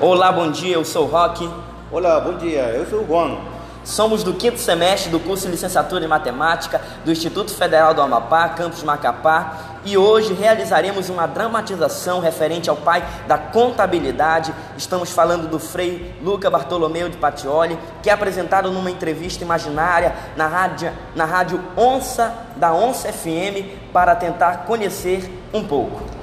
Olá, bom dia, eu sou o Roque. Olá, bom dia, eu sou o Juan. Somos do quinto semestre do curso de Licenciatura em Matemática do Instituto Federal do Amapá, campus Macapá, e hoje realizaremos uma dramatização referente ao pai da contabilidade. Estamos falando do Frei Luca Bartolomeu de Patioli, que é apresentado numa entrevista imaginária na rádio, na rádio Onça da Onça FM para tentar conhecer um pouco.